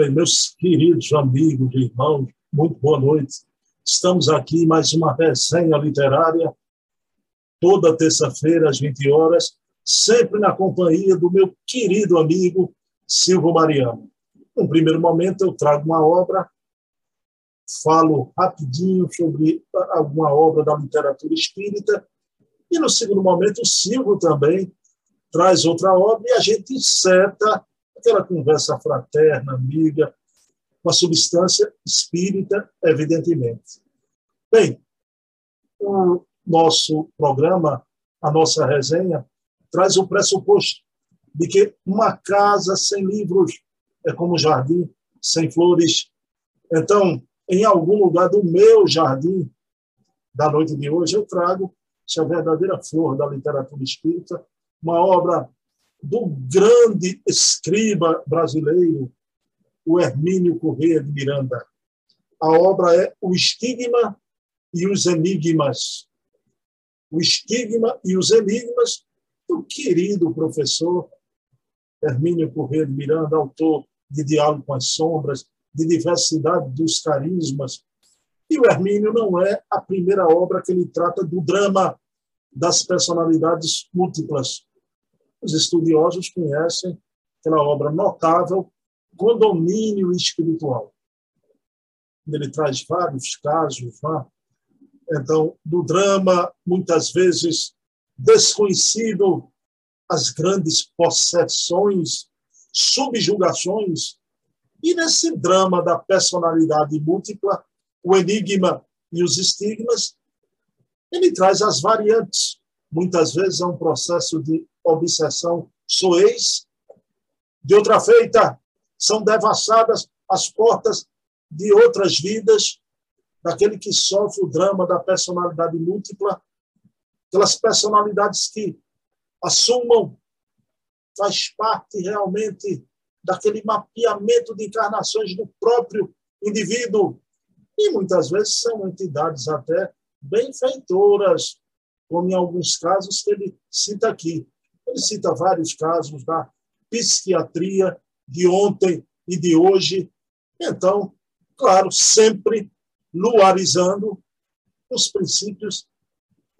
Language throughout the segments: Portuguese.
Bem, meus queridos amigos e irmãos, muito boa noite. Estamos aqui mais uma resenha literária, toda terça-feira às 20 horas, sempre na companhia do meu querido amigo Silvio Mariano. No primeiro momento, eu trago uma obra, falo rapidinho sobre alguma obra da literatura espírita, e no segundo momento, o Silvio também traz outra obra e a gente inseta aquela conversa fraterna, amiga, com a substância espírita, evidentemente. Bem, o nosso programa, a nossa resenha, traz o pressuposto de que uma casa sem livros é como um jardim sem flores. Então, em algum lugar do meu jardim da noite de hoje, eu trago essa verdadeira flor da literatura espírita, uma obra do grande escriba brasileiro, o Hermínio Corrêa de Miranda. A obra é O Estigma e os Enigmas. O Estigma e os Enigmas do querido professor Hermínio Corrêa de Miranda, autor de Diálogo com as Sombras, de Diversidade dos Carismas. E o Hermínio não é a primeira obra que ele trata do drama das personalidades múltiplas. Os estudiosos conhecem aquela obra notável, Condomínio Espiritual. Ele traz vários casos, né? então, do drama, muitas vezes desconhecido, as grandes possessões, subjugações, e nesse drama da personalidade múltipla, o enigma e os estigmas, ele traz as variantes. Muitas vezes é um processo de obsessão soez, de outra feita, são devassadas as portas de outras vidas, daquele que sofre o drama da personalidade múltipla, aquelas personalidades que assumam, faz parte realmente daquele mapeamento de encarnações do próprio indivíduo. E muitas vezes são entidades até benfeitoras, como em alguns casos que ele cita aqui. Ele cita vários casos da psiquiatria de ontem e de hoje. Então, claro, sempre luarizando os princípios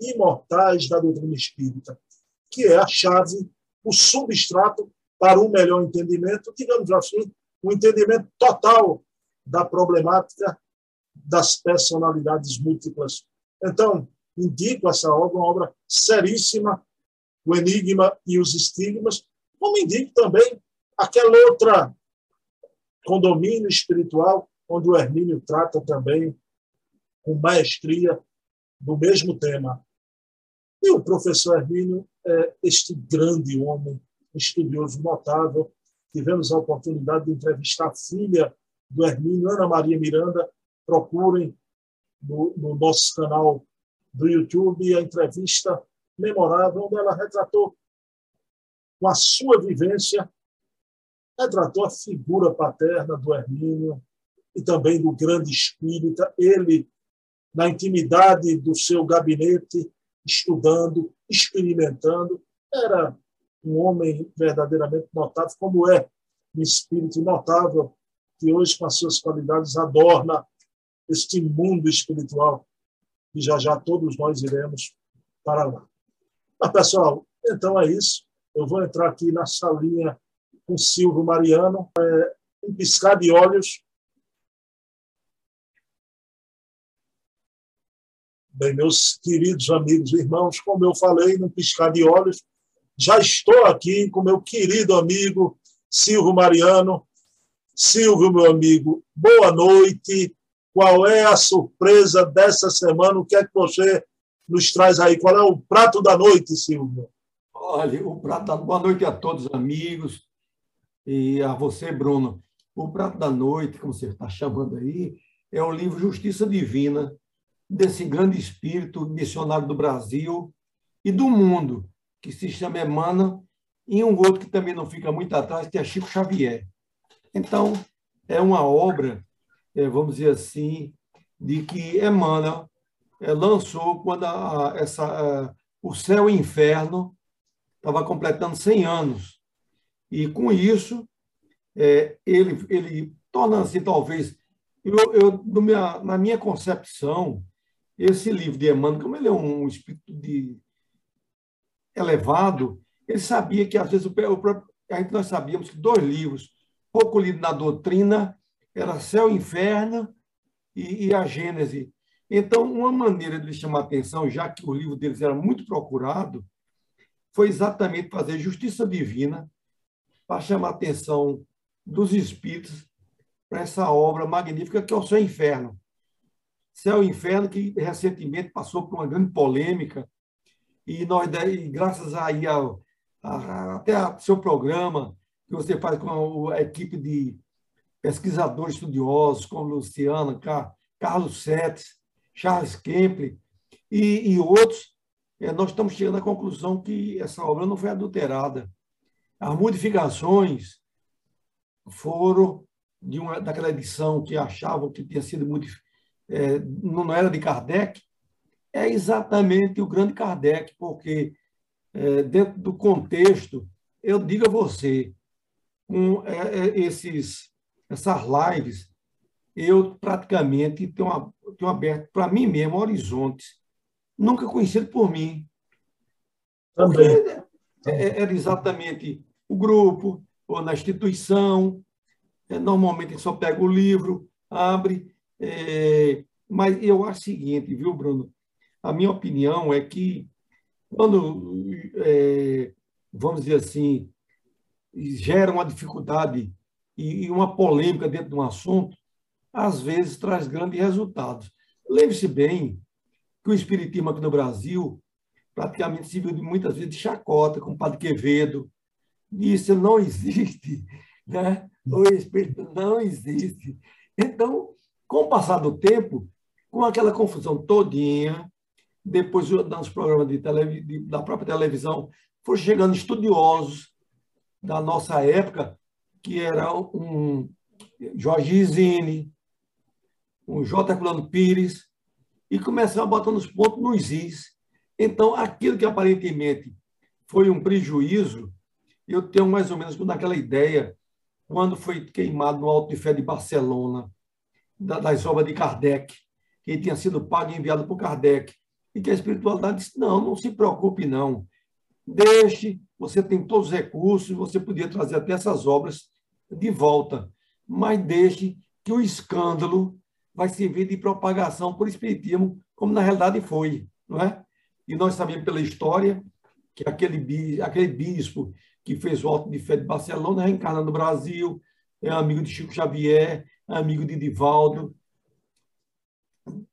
imortais da doutrina espírita, que é a chave, o substrato para um melhor entendimento, digamos assim, um entendimento total da problemática das personalidades múltiplas. Então, indico essa obra, uma obra seríssima, O Enigma e os Estigmas, como indico também aquela outra condomínio espiritual, onde o Hermínio trata também com maestria do mesmo tema. E o professor Hermínio é este grande homem, estudioso notável. Tivemos a oportunidade de entrevistar a filha do Hermínio, Ana Maria Miranda. Procurem no, no nosso canal do YouTube a entrevista memorável, onde ela retratou com a sua vivência, retratou a figura paterna do Hermínio e também do grande espírita, ele na intimidade do seu gabinete, estudando, experimentando, era um homem verdadeiramente notável, como é um espírito notável, que hoje, com as suas qualidades, adorna este mundo espiritual, que já já todos nós iremos para lá. Mas, pessoal, então é isso. Eu vou entrar aqui na salinha com Silvio Mariano, é, um piscar de olhos. Bem, meus queridos amigos e irmãos, como eu falei, num piscar de olhos, já estou aqui com meu querido amigo Silvio Mariano. Silvio, meu amigo, boa noite. Qual é a surpresa dessa semana? O que é que você nos traz aí? Qual é o prato da noite, Silvio? Olha, o prato da... Boa noite a todos, amigos, e a você, Bruno. O prato da noite, como você está chamando aí, é o livro Justiça Divina, desse grande espírito missionário do Brasil e do mundo, que se chama Emmanuel, e um outro que também não fica muito atrás, que é Chico Xavier. Então, é uma obra, é, vamos dizer assim, de que é, lançou quando a, essa, o céu e inferno estava completando 100 anos. E, com isso, é, ele, ele tornando-se talvez, eu, eu minha, na minha concepção, esse livro de Emmanuel, como ele é um espírito de elevado, ele sabia que às vezes o, o, a gente, nós sabíamos que dois livros pouco lidos na doutrina era Céu e Inferno e, e a Gênese. Então, uma maneira de chamar atenção, já que o livro deles era muito procurado, foi exatamente fazer justiça divina para chamar a atenção dos espíritos para essa obra magnífica que é o Céu e Inferno. Céu e Inferno, que recentemente passou por uma grande polêmica, e nós, graças aí ao, a, até ao seu programa, que você faz com a equipe de pesquisadores estudiosos, como Luciana, Carlos Setes, Charles Kemple e, e outros, é, nós estamos chegando à conclusão que essa obra não foi adulterada. As modificações foram de uma, daquela edição que achavam que tinha sido muito, é, não era de Kardec, é exatamente o grande Kardec, porque é, dentro do contexto, eu digo a você, com é, é esses, essas lives, eu praticamente tenho, tenho aberto para mim mesmo horizontes nunca conhecido por mim. Também. É, é, era exatamente o grupo, ou na instituição. É, normalmente só pega o livro, abre. É, mas eu acho o seguinte, viu, Bruno? A minha opinião é que quando, é, vamos dizer assim, gera uma dificuldade e uma polêmica dentro de um assunto, às vezes traz grandes resultados. Lembre-se bem que o Espiritismo aqui no Brasil praticamente se viu muitas vezes de chacota com o Padre Quevedo. Isso não existe, né? o Espírito não existe. Então, com o passar do tempo, com aquela confusão todinha, depois nos programas de da própria televisão, foram chegando estudiosos da nossa época, que era um Jorge Izine, um J. Herculano Pires, e começaram a botar nos pontos nos is. Então, aquilo que aparentemente foi um prejuízo, eu tenho mais ou menos naquela ideia, quando foi queimado no Alto de Fé de Barcelona, das obras de Kardec, que tinha sido pago e enviado por Kardec, e que a espiritualidade disse, não, não se preocupe não, deixe, você tem todos os recursos, você podia trazer até essas obras de volta, mas deixe que o escândalo vai servir de propagação por espiritismo, como na realidade foi, não é? E nós sabemos pela história que aquele, aquele bispo que fez o alto de fé de Barcelona reencarna no Brasil, é amigo de Chico Xavier, é amigo de Divaldo.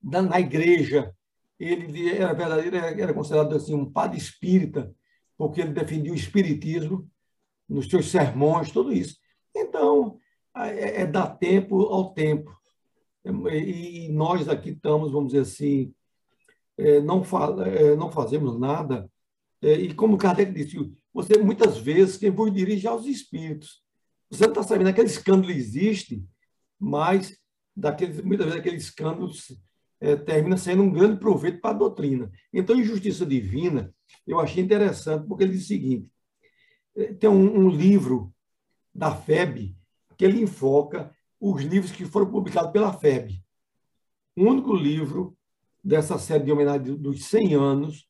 Na igreja, ele era verdadeiro, era considerado assim um padre espírita, porque ele defendia o espiritismo nos seus sermões, tudo isso. Então, é, é dar tempo ao tempo. E nós aqui estamos, vamos dizer assim, é, não, é, não fazemos nada. É, e como Kardec disse, você muitas vezes quem vos dirige aos espíritos. Você não está sabendo, aquele escândalo existe, mas daqueles, muitas vezes aquele escândalo é, termina sendo um grande proveito para a doutrina. Então, em Justiça Divina, eu achei interessante, porque ele diz o seguinte: tem um, um livro da FEB que ele enfoca os livros que foram publicados pela FEB. O único livro dessa série de homenagem dos 100 anos,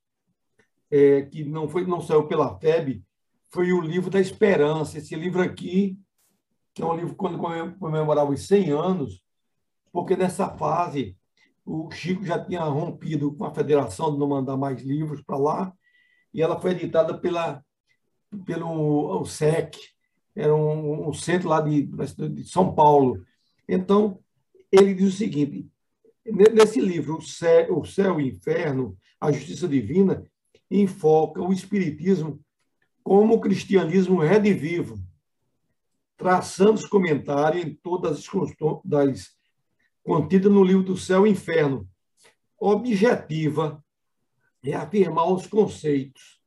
é, que não, foi, não saiu pela FEB, foi o livro da Esperança. Esse livro aqui, que é um livro quando comemorava os 100 anos, porque nessa fase o Chico já tinha rompido com a federação de não mandar mais livros para lá, e ela foi editada pela, pelo SEC, era um, um centro lá de, de, São Paulo. Então, ele diz o seguinte: nesse livro, O Céu, o Céu e o Inferno, a Justiça Divina, enfoca o Espiritismo como o cristianismo redivivo, traçando os comentários em todas as das, contidas no livro do Céu e Inferno. Objetiva é afirmar os conceitos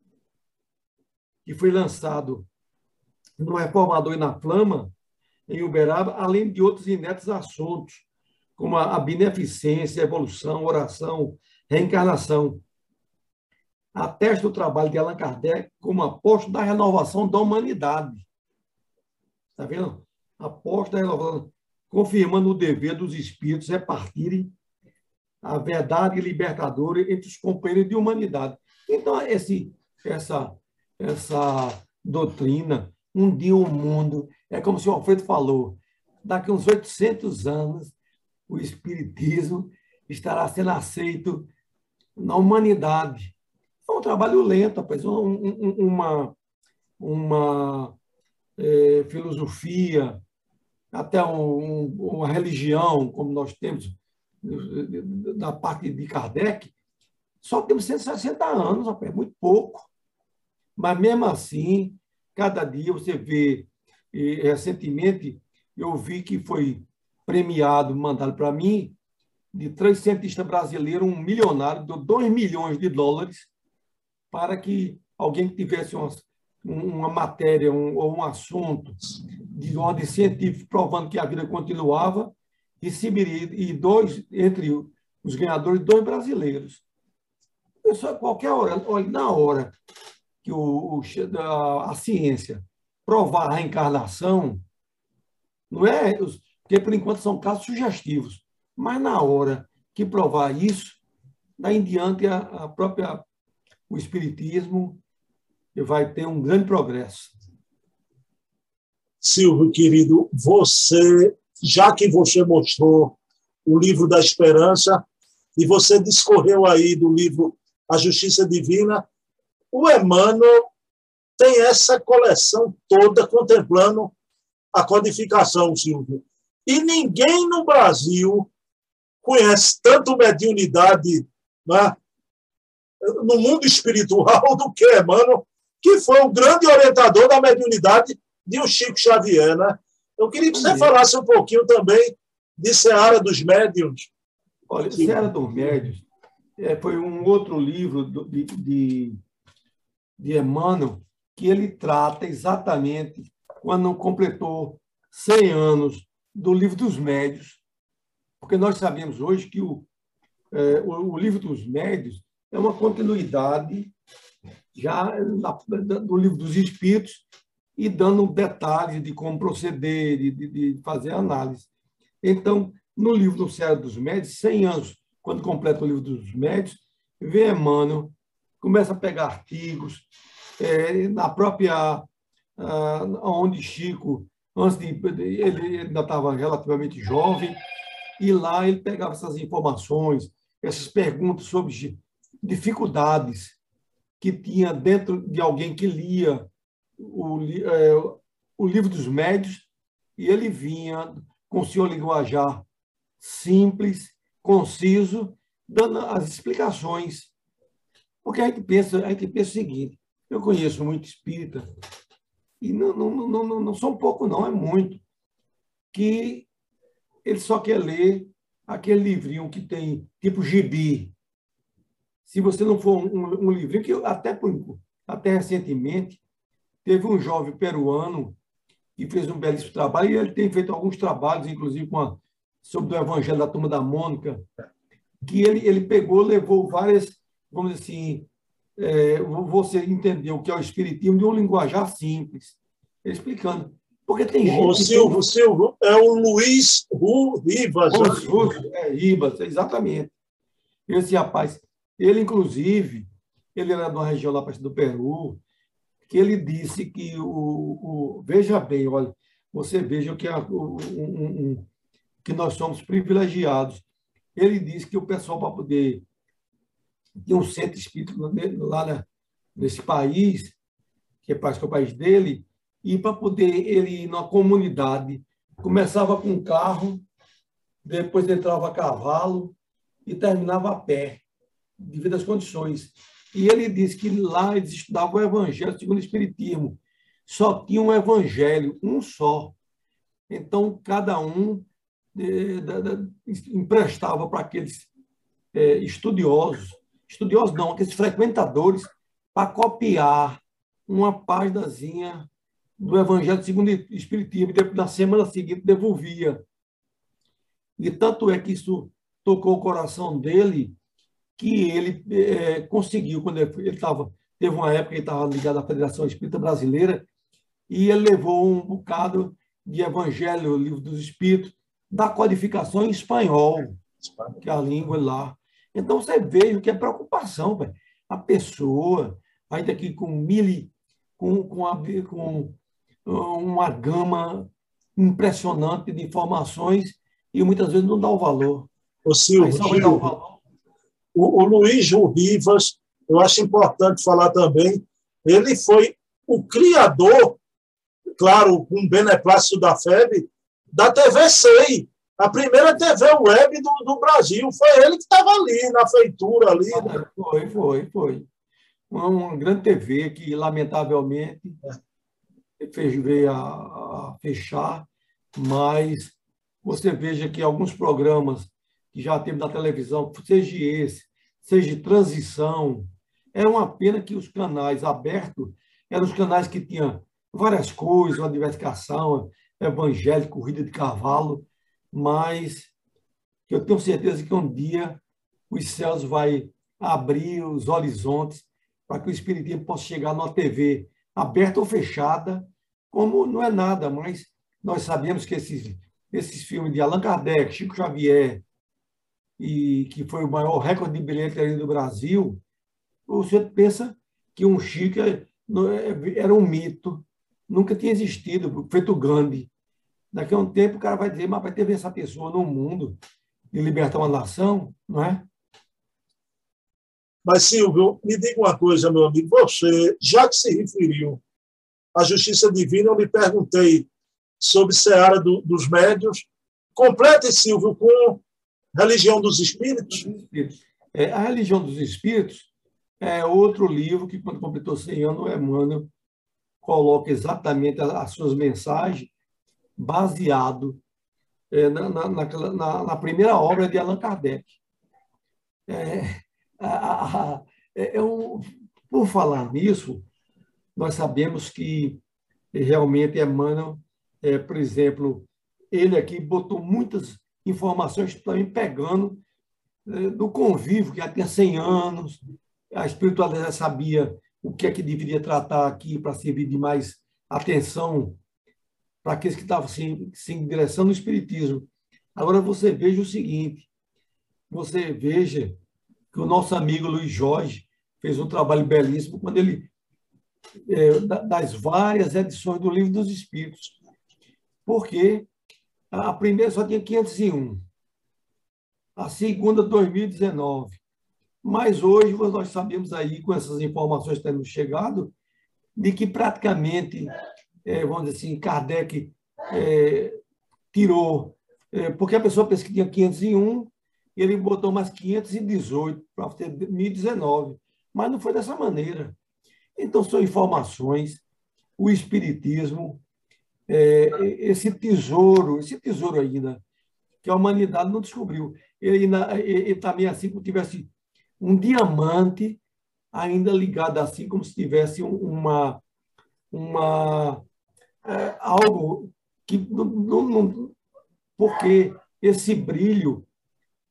que foi lançado no Reformador e na Flama, em Uberaba, além de outros inéditos assuntos, como a beneficência, a evolução, oração, reencarnação. Atesta o trabalho de Allan Kardec como apóstolo da renovação da humanidade. Está vendo? Apóstolo da renovação. confirmando o dever dos espíritos repartirem a verdade libertadora entre os companheiros de humanidade. Então, esse, essa, essa doutrina, um dia o mundo, é como o Alfredo falou, daqui uns 800 anos, o Espiritismo estará sendo aceito na humanidade. É um trabalho lento, rapaz, uma, uma é, filosofia, até um, uma religião, como nós temos da parte de Kardec, só temos 160 anos, rapaz, muito pouco. Mas mesmo assim, cada dia você vê, recentemente eu vi que foi premiado, mandado para mim, de três cientistas brasileiros, um milionário, deu 2 milhões de dólares para que alguém que tivesse uma, uma matéria um, ou um assunto de ordem científica provando que a vida continuava, receberia, e dois, entre os ganhadores, dois brasileiros. Pessoal, qualquer hora, olha, na hora que o, o, a, ciência provar a reencarnação, não é? Porque, por enquanto, são casos sugestivos. Mas, na hora que provar isso, daí em diante, a, a própria, o Espiritismo vai ter um grande progresso. Silvio, querido, você, já que você mostrou o livro da esperança e você discorreu aí do livro A Justiça Divina, o Emmanuel tem essa coleção toda contemplando a codificação, Silvio. E ninguém no Brasil conhece tanto mediunidade né, no mundo espiritual do que Emmanuel, que foi o grande orientador da mediunidade de um Chico Xavier. Né? Eu queria que você falasse um pouquinho também de Seara dos Médiuns. Olha, Seara dos Médiuns é, foi um outro livro de, de, de Emmanuel que ele trata exatamente quando completou 100 anos do Livro dos Médios, porque nós sabemos hoje que o, é, o, o, Livro dos Médios é uma continuidade já do Livro dos Espíritos e dando detalhes de como proceder, de, de fazer análise. Então, no livro do Céu dos Médios, 100 anos, quando completa o livro dos Médios, vem Emmanuel, começa a pegar artigos, é, na própria ah, onde Chico, antes de ele, ainda estava relativamente jovem, e lá ele pegava essas informações, essas perguntas sobre dificuldades que tinha dentro de alguém que lia o, é, o livro dos médios, e ele vinha com seu linguajar simples, conciso, dando as explicações. Porque a gente pensa, a gente pensa o seguinte: eu conheço muito espírita e não, não, não, não, não são pouco, não, é muito, que ele só quer ler aquele livrinho que tem tipo gibi. Se você não for um, um livrinho, que até, até recentemente teve um jovem peruano que fez um belíssimo trabalho, e ele tem feito alguns trabalhos, inclusive com a, sobre o Evangelho da Turma da Mônica, que ele, ele pegou, levou várias, vamos dizer assim, é, você entender o que é o Espiritismo de um linguajar simples, explicando. Porque tem gente. O Silvio, tem... Silvio é o Luiz Ru Ribas. Luiz é, Ribas, exatamente. Esse rapaz, ele, inclusive, ele era de uma região lá do Peru, que ele disse que o, o veja bem, olha, você veja que, a, o, um, um, que nós somos privilegiados. Ele disse que o pessoal para poder tinha um centro espírita lá na, nesse país, que é, é o país dele, e para poder ele ir na comunidade, começava com carro, depois entrava a cavalo e terminava a pé, devido às condições. E ele disse que lá eles estudavam o Evangelho segundo o Espiritismo. Só tinha um Evangelho, um só. Então, cada um de, emprestava para aqueles é, estudiosos estudiosos não, aqueles frequentadores, para copiar uma páginazinha do Evangelho segundo o Espiritismo, e na semana seguinte devolvia. E tanto é que isso tocou o coração dele, que ele é, conseguiu, quando ele estava, teve uma época que ele estava ligado à Federação Espírita Brasileira, e ele levou um bocado de Evangelho, livro dos Espíritos, da codificação em espanhol, que é a língua lá. Então, você vê o que é preocupação, a pessoa, ainda aqui com mil, com, com, a, com uma gama impressionante de informações e muitas vezes não dá o valor. O Silvio, o, o Luiz Gil Rivas, eu acho importante falar também, ele foi o criador, claro, com um beneplácito da FEB, da TV a primeira TV web do, do Brasil. Foi ele que estava ali, na feitura ali. Né? Foi, foi, foi. Uma, uma grande TV que, lamentavelmente, é. fez, veio a, a fechar, mas você veja que alguns programas que já teve na televisão, seja esse, seja de transição, é uma pena que os canais abertos eram os canais que tinham várias coisas, uma diversificação, evangelho, corrida de cavalo, mas eu tenho certeza que um dia os céus vai abrir os horizontes para que o Espiritismo possa chegar numa TV aberta ou fechada, como não é nada, mas nós sabemos que esses, esses filmes de Allan Kardec, Chico Xavier, e que foi o maior recorde de bilheteria do Brasil, você pensa que um Chico é, é, era um mito, nunca tinha existido, feito Gandhi. Daqui a um tempo o cara vai dizer, mas vai ter essa pessoa no mundo de libertar uma nação, não é? Mas, Silvio, me diga uma coisa, meu amigo. Você, já que se referiu à justiça divina, eu lhe perguntei sobre Seara do, dos Médios. Complete, Silvio, com Religião dos Espíritos. É, a Religião dos Espíritos é outro livro que, quando completou 100 anos, o Emmanuel coloca exatamente as suas mensagens baseado é, na, na, na, na, primeira obra de Allan Kardec. É, a, é, um, por falar nisso, nós sabemos que realmente Emmanuel, é, por exemplo, ele aqui botou muitas informações também pegando é, do convívio, que já tinha 100 anos, a espiritualidade sabia o que é que deveria tratar aqui para servir de mais atenção para aqueles que estavam se, se ingressando no Espiritismo. Agora você veja o seguinte, você veja que o nosso amigo Luiz Jorge fez um trabalho belíssimo quando ele, é, das várias edições do Livro dos Espíritos, porque a primeira só tinha 501, a segunda 2019, mas hoje nós sabemos aí, com essas informações tendo chegado, de que praticamente é, vamos dizer assim, Kardec é, tirou, é, porque a pessoa pensa que tinha 501, e ele botou mais 518 para ter 1019, mas não foi dessa maneira. Então, são informações, o Espiritismo, é, esse tesouro, esse tesouro ainda, que a humanidade não descobriu. Ele, ele também assim como tivesse um diamante ainda ligado assim, como se tivesse uma, uma é, algo que não, não, porque esse brilho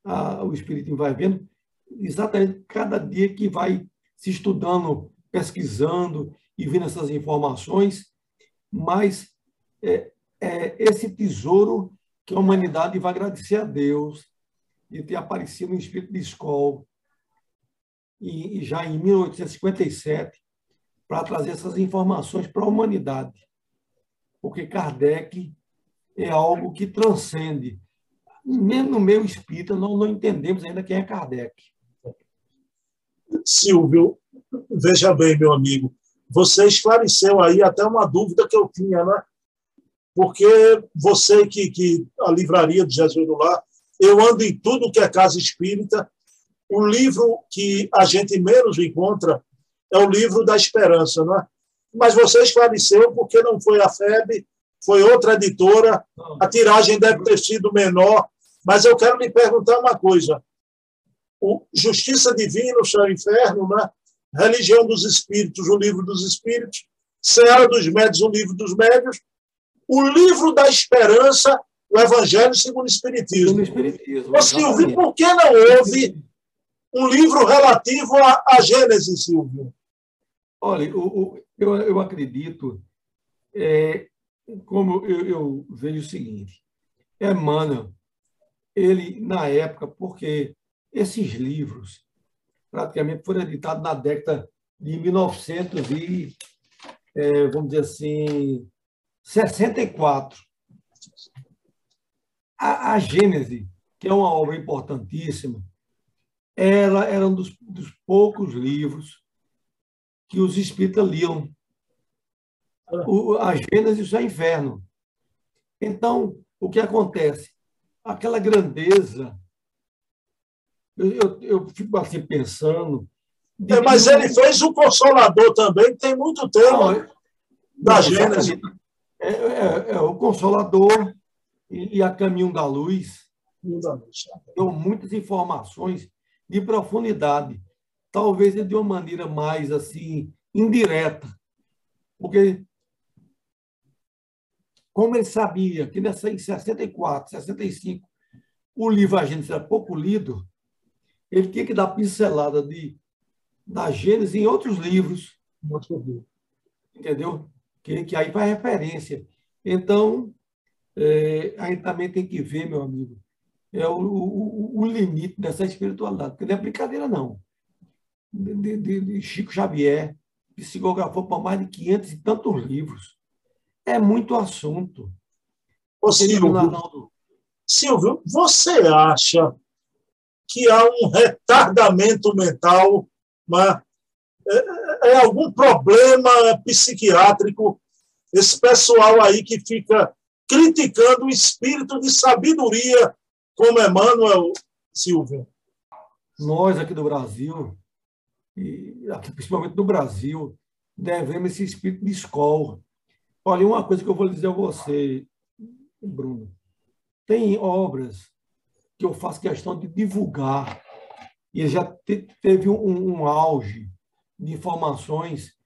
a, o espírito vai vendo exatamente cada dia que vai se estudando, pesquisando e vendo essas informações, mas é, é esse tesouro que a humanidade vai agradecer a Deus de ter aparecido no espírito de escola e, e já em 1857 para trazer essas informações para a humanidade porque Kardec é algo que transcende. Mesmo no meio espírita, nós não entendemos ainda quem é Kardec. Silvio, veja bem, meu amigo, você esclareceu aí até uma dúvida que eu tinha, né? Porque você que, que a livraria de Jesus do Lar, eu ando em tudo que é casa espírita. O livro que a gente menos encontra é o livro da esperança, não é? Mas você esclareceu porque não foi a FEB, foi outra editora, a tiragem deve ter sido menor, mas eu quero lhe perguntar uma coisa. O Justiça Divina, o Céu e Inferno, né? Religião dos Espíritos, o Livro dos Espíritos, Seara dos Médios, o Livro dos Médios, o Livro da Esperança, o Evangelho segundo o Espiritismo. Espiritismo Ô, Silvio, por que não houve um livro relativo à, à Gênese, Silvio? Olha, o, o, eu, eu acredito, é, como eu, eu, vejo o seguinte, Emmanuel, ele, na época, porque esses livros praticamente foram editados na década de 1900 e, é, vamos dizer assim, 64. A, a Gênese, que é uma obra importantíssima, ela era um dos, dos poucos livros que os espíritas liam. O, a Gênese e o seu inferno. Então, o que acontece? Aquela grandeza. Eu, eu, eu fico assim pensando. É, mas ele fez o Consolador também, tem muito tempo Não, é, da Gênese. É, é, é, o Consolador e, e a Caminho da Luz. Deu muitas informações de profundidade, talvez de uma maneira mais assim indireta, porque como ele sabia que nessa, em 64, 65, o livro A era pouco lido, ele tinha que dar pincelada de, da Gênesis em outros livros. Entendeu? Que, que aí faz referência. Então, é, a gente também tem que ver, meu amigo, é o, o, o limite dessa espiritualidade, porque não é brincadeira, não. De, de, de Chico Xavier, psicografou para mais de 500 e tantos livros. É muito assunto. Ô, Silvio, Silvio, você acha que há um retardamento mental, mas é, é algum problema psiquiátrico? Esse pessoal aí que fica criticando o espírito de sabedoria como Emmanuel Silvio? Nós aqui do Brasil, e aqui principalmente no Brasil, devemos esse espírito de escola. Olha, uma coisa que eu vou dizer a você, Bruno. Tem obras que eu faço questão de divulgar, e já te, teve um, um, auge de informações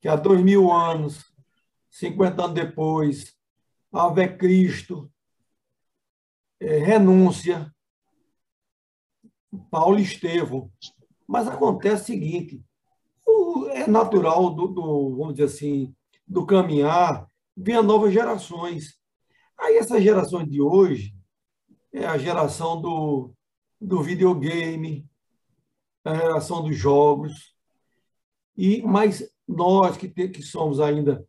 que há dois mil anos, 50 anos depois, Ave Cristo, é, renúncia, Paulo Estevão. Mas acontece o seguinte: o, é natural do, do, vamos dizer assim, do caminhar, vir novas gerações. Aí essa geração de hoje é a geração do, do videogame, a geração dos jogos. E mas nós que, te, que somos ainda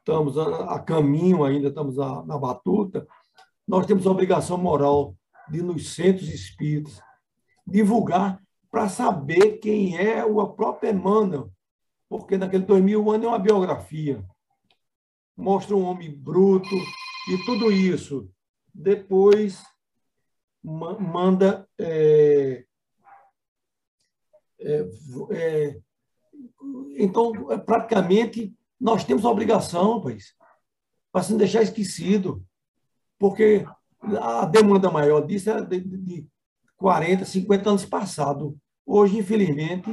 estamos a, a caminho ainda estamos a, na batuta, nós temos a obrigação moral de, nos centros espíritas, divulgar para saber quem é o próprio Emmanuel, porque naquele 2000 anos é uma biografia. Mostra um homem bruto e tudo isso. Depois manda. É, é, é, então, praticamente, nós temos a obrigação, pois, para se deixar esquecido porque a demanda maior disso era de, de 40, 50 anos passado. Hoje, infelizmente,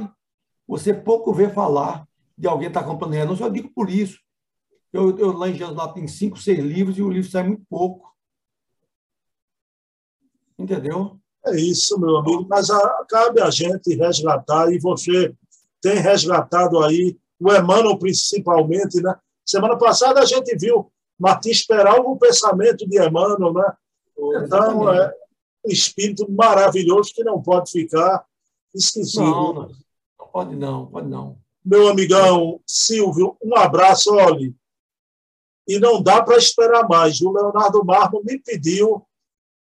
você pouco vê falar de alguém que está comprando renúncia. Eu digo por isso. Eu, eu lá em Jesus lá tem cinco, seis livros e o livro sai muito pouco. Entendeu? É isso, meu amigo. Mas a, cabe a gente resgatar, e você tem resgatado aí, o Emmanuel principalmente, né? Semana passada a gente viu Martins Peral o pensamento de Emmanuel, né? Então, é um espírito maravilhoso que não pode ficar esquecido. Não, não, não pode não, pode não. Meu amigão Silvio, um abraço, olhe. E não dá para esperar mais. O Leonardo Marmo me pediu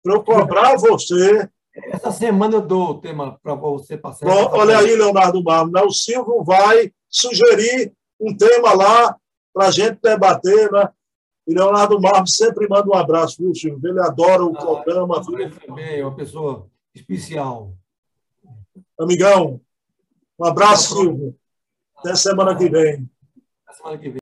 para eu cobrar você. Essa semana eu dou o tema para você passar. olha aí, Leonardo Marmo, né? o Silvio vai sugerir um tema lá para a gente debater, né? E Leonardo Marcos sempre manda um abraço, viu, Silvio? Ele adora o ah, programa. Ele também é uma pessoa especial. Amigão, um abraço, Silvio. Até semana que vem. Até semana que vem.